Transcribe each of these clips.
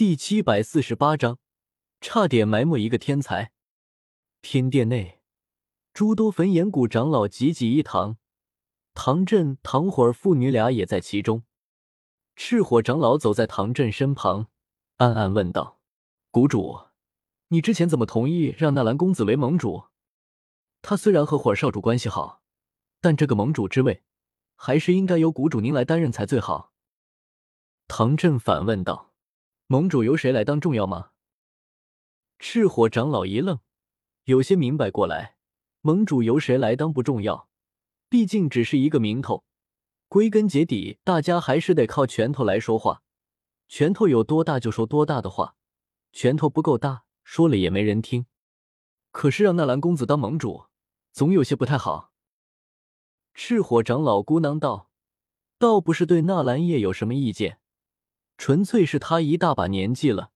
第七百四十八章，差点埋没一个天才。天殿内，诸多焚炎谷长老济济一堂，唐振、唐火儿父女俩也在其中。赤火长老走在唐振身旁，暗暗问道：“谷主，你之前怎么同意让纳兰公子为盟主？他虽然和火少主关系好，但这个盟主之位，还是应该由谷主您来担任才最好。”唐振反问道。盟主由谁来当重要吗？赤火长老一愣，有些明白过来，盟主由谁来当不重要，毕竟只是一个名头。归根结底，大家还是得靠拳头来说话。拳头有多大就说多大的话，拳头不够大，说了也没人听。可是让纳兰公子当盟主，总有些不太好。赤火长老咕囔道：“倒不是对纳兰叶有什么意见。”纯粹是他一大把年纪了，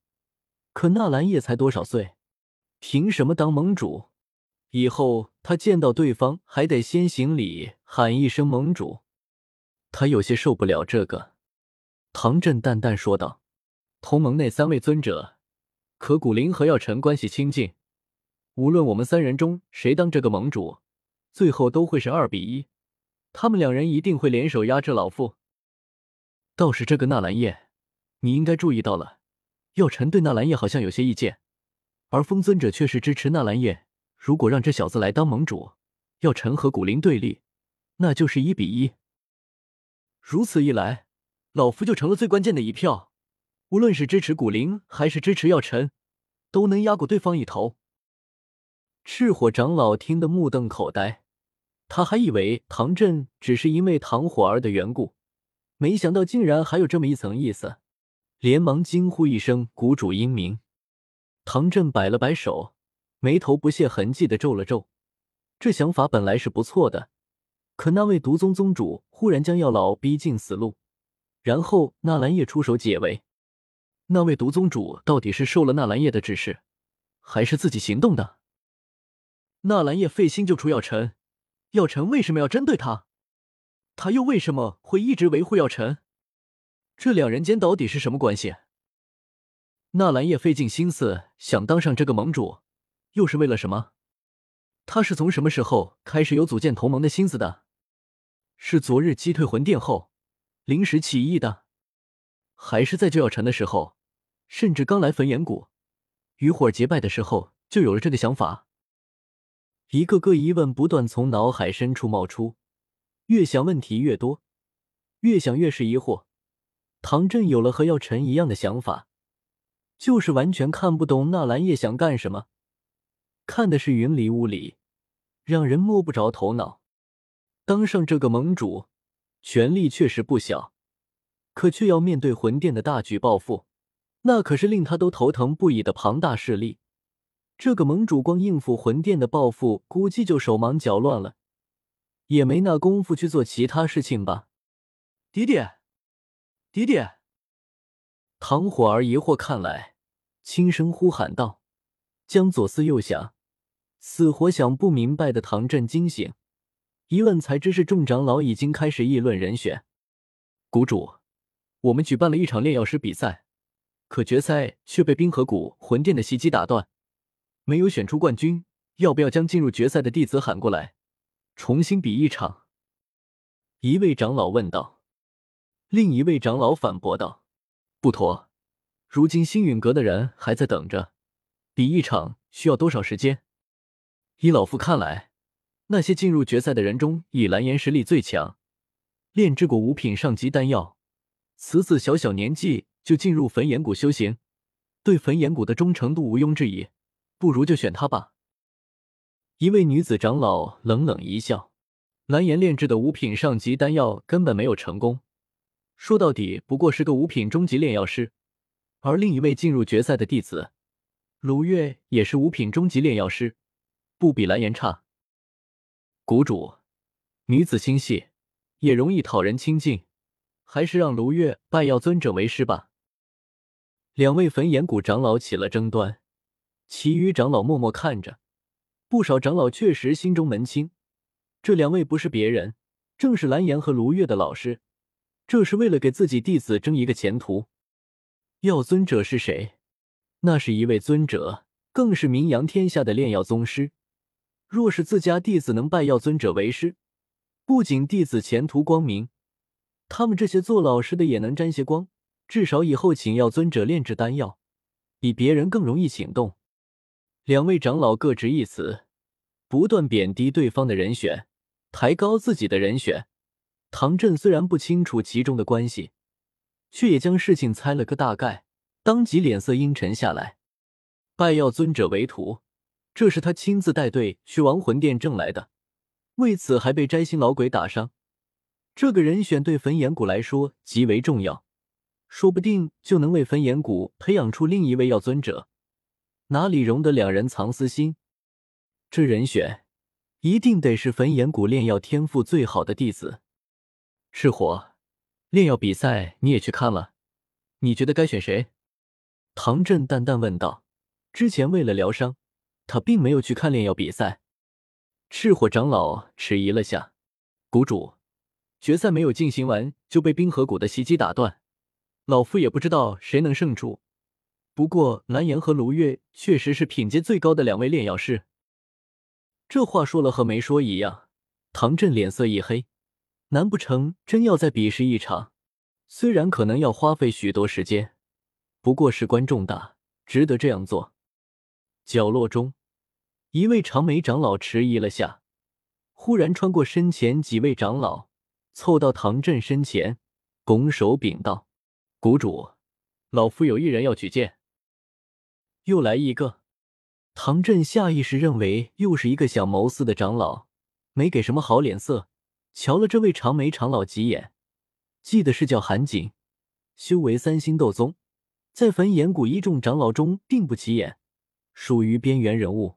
可纳兰叶才多少岁，凭什么当盟主？以后他见到对方还得先行礼，喊一声盟主。他有些受不了这个。唐振淡淡说道：“同盟内三位尊者，可古灵和药尘关系亲近，无论我们三人中谁当这个盟主，最后都会是二比一，他们两人一定会联手压制老夫。倒是这个纳兰叶。”你应该注意到了，药尘对纳兰叶好像有些意见，而风尊者却是支持纳兰叶。如果让这小子来当盟主，药尘和古灵对立，那就是一比一。如此一来，老夫就成了最关键的一票，无论是支持古灵还是支持药尘，都能压过对方一头。赤火长老听得目瞪口呆，他还以为唐振只是因为唐火儿的缘故，没想到竟然还有这么一层意思。连忙惊呼一声：“谷主英明！”唐振摆了摆手，眉头不屑痕迹的皱了皱。这想法本来是不错的，可那位毒宗宗主忽然将药老逼进死路，然后纳兰叶出手解围。那位毒宗主到底是受了纳兰叶的指示，还是自己行动的？纳兰叶费心救出药尘，药尘为什么要针对他？他又为什么会一直维护药尘？这两人间到底是什么关系？纳兰叶费尽心思想当上这个盟主，又是为了什么？他是从什么时候开始有组建同盟的心思的？是昨日击退魂殿后临时起意的，还是在就要沉的时候，甚至刚来焚炎谷与火结拜的时候就有了这个想法？一个个疑问不断从脑海深处冒出，越想问题越多，越想越是疑惑。唐振有了和药尘一样的想法，就是完全看不懂纳兰叶想干什么，看的是云里雾里，让人摸不着头脑。当上这个盟主，权力确实不小，可却要面对魂殿的大举报复，那可是令他都头疼不已的庞大势力。这个盟主光应付魂殿的报复，估计就手忙脚乱了，也没那功夫去做其他事情吧，爹爹。爹爹，唐火儿疑惑看来，轻声呼喊道，将左思右想，死活想不明白的唐振惊醒，一问才知是众长老已经开始议论人选。谷主，我们举办了一场炼药师比赛，可决赛却被冰河谷魂殿的袭击打断，没有选出冠军。要不要将进入决赛的弟子喊过来，重新比一场？一位长老问道。另一位长老反驳道：“不妥，如今星陨阁的人还在等着，比一场需要多少时间？依老夫看来，那些进入决赛的人中，以蓝颜实力最强，炼制过五品上级丹药，此子小小年纪就进入焚炎谷修行，对焚炎谷的忠诚度毋庸置疑，不如就选他吧。”一位女子长老冷冷一笑：“蓝颜炼制的五品上级丹药根本没有成功。”说到底，不过是个五品中级炼药师，而另一位进入决赛的弟子卢月也是五品中级炼药师，不比蓝颜差。谷主，女子心细，也容易讨人亲近，还是让卢月拜药尊者为师吧。两位焚炎谷长老起了争端，其余长老默默看着。不少长老确实心中门清，这两位不是别人，正是蓝颜和卢月的老师。这是为了给自己弟子争一个前途。药尊者是谁？那是一位尊者，更是名扬天下的炼药宗师。若是自家弟子能拜药尊者为师，不仅弟子前途光明，他们这些做老师的也能沾些光。至少以后请药尊者炼制丹药，比别人更容易请动。两位长老各执一词，不断贬低对方的人选，抬高自己的人选。唐振虽然不清楚其中的关系，却也将事情猜了个大概，当即脸色阴沉下来。拜药尊者为徒。这是他亲自带队去亡魂殿挣来的，为此还被摘星老鬼打伤。这个人选对焚炎谷来说极为重要，说不定就能为焚炎谷培养出另一位药尊者，哪里容得两人藏私心？这人选一定得是焚炎谷炼药天赋最好的弟子。赤火，炼药比赛你也去看了，你觉得该选谁？唐振淡淡问道。之前为了疗伤。他并没有去看炼药比赛。赤火长老迟疑了下，谷主，决赛没有进行完就被冰河谷的袭击打断，老夫也不知道谁能胜出。不过蓝颜和卢月确实是品阶最高的两位炼药师。这话说了和没说一样。唐振脸色一黑，难不成真要再比试一场？虽然可能要花费许多时间，不过事关重大，值得这样做。角落中，一位长眉长老迟疑了下，忽然穿过身前几位长老，凑到唐振身前，拱手禀道：“谷主，老夫有一人要举荐。”又来一个。唐振下意识认为又是一个想谋私的长老，没给什么好脸色，瞧了这位长眉长老几眼。记得是叫韩景，修为三星斗宗，在焚炎谷一众长老中并不起眼。属于边缘人物，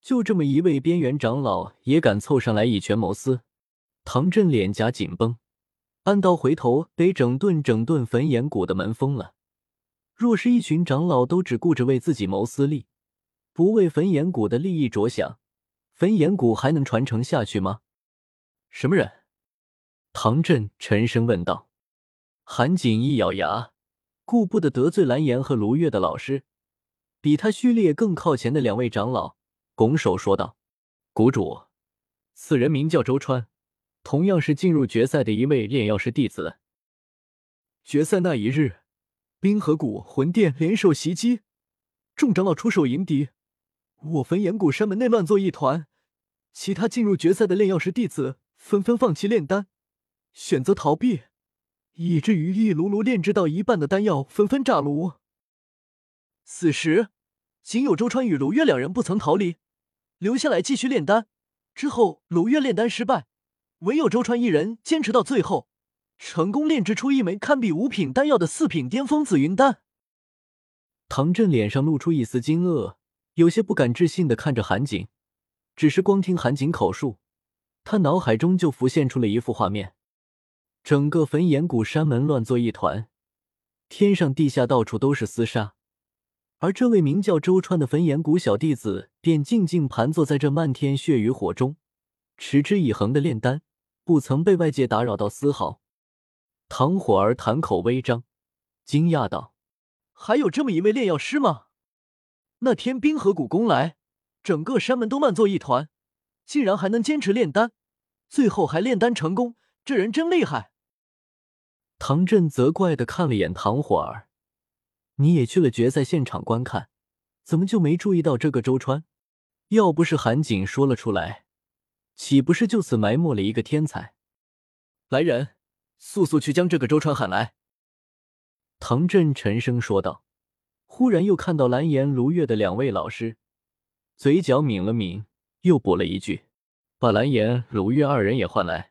就这么一位边缘长老也敢凑上来以权谋私，唐振脸颊紧绷，暗道回头得整顿整顿焚炎谷的门风了。若是一群长老都只顾着为自己谋私利，不为焚炎谷的利益着想，焚炎谷还能传承下去吗？什么人？唐振沉声问道。韩景一咬牙，顾不得得罪蓝颜和卢月的老师。比他序列更靠前的两位长老拱手说道：“谷主，此人名叫周川，同样是进入决赛的一位炼药师弟子。决赛那一日，冰河谷魂殿联手袭击，众长老出手迎敌，我焚炎谷山门内乱作一团，其他进入决赛的炼药师弟子纷纷放弃炼丹，选择逃避，以至于一炉炉炼制到一半的丹药纷纷炸炉。”此时，仅有周川与卢月两人不曾逃离，留下来继续炼丹。之后，卢月炼丹失败，唯有周川一人坚持到最后，成功炼制出一枚堪比五品丹药的四品巅峰紫云丹。唐振脸上露出一丝惊愕，有些不敢置信的看着韩景。只是光听韩景口述，他脑海中就浮现出了一幅画面：整个焚炎谷山门乱作一团，天上地下到处都是厮杀。而这位名叫周川的焚炎谷小弟子，便静静盘坐在这漫天血与火中，持之以恒的炼丹，不曾被外界打扰到丝毫。唐火儿谈口微张，惊讶道：“还有这么一位炼药师吗？那天冰河谷攻来，整个山门都乱作一团，竟然还能坚持炼丹，最后还炼丹成功，这人真厉害。”唐振责怪的看了眼唐火儿。你也去了决赛现场观看，怎么就没注意到这个周川？要不是韩景说了出来，岂不是就此埋没了一个天才？来人，速速去将这个周川喊来！唐振沉声说道。忽然又看到蓝颜、卢月的两位老师，嘴角抿了抿，又补了一句：“把蓝颜、鲁月二人也换来。”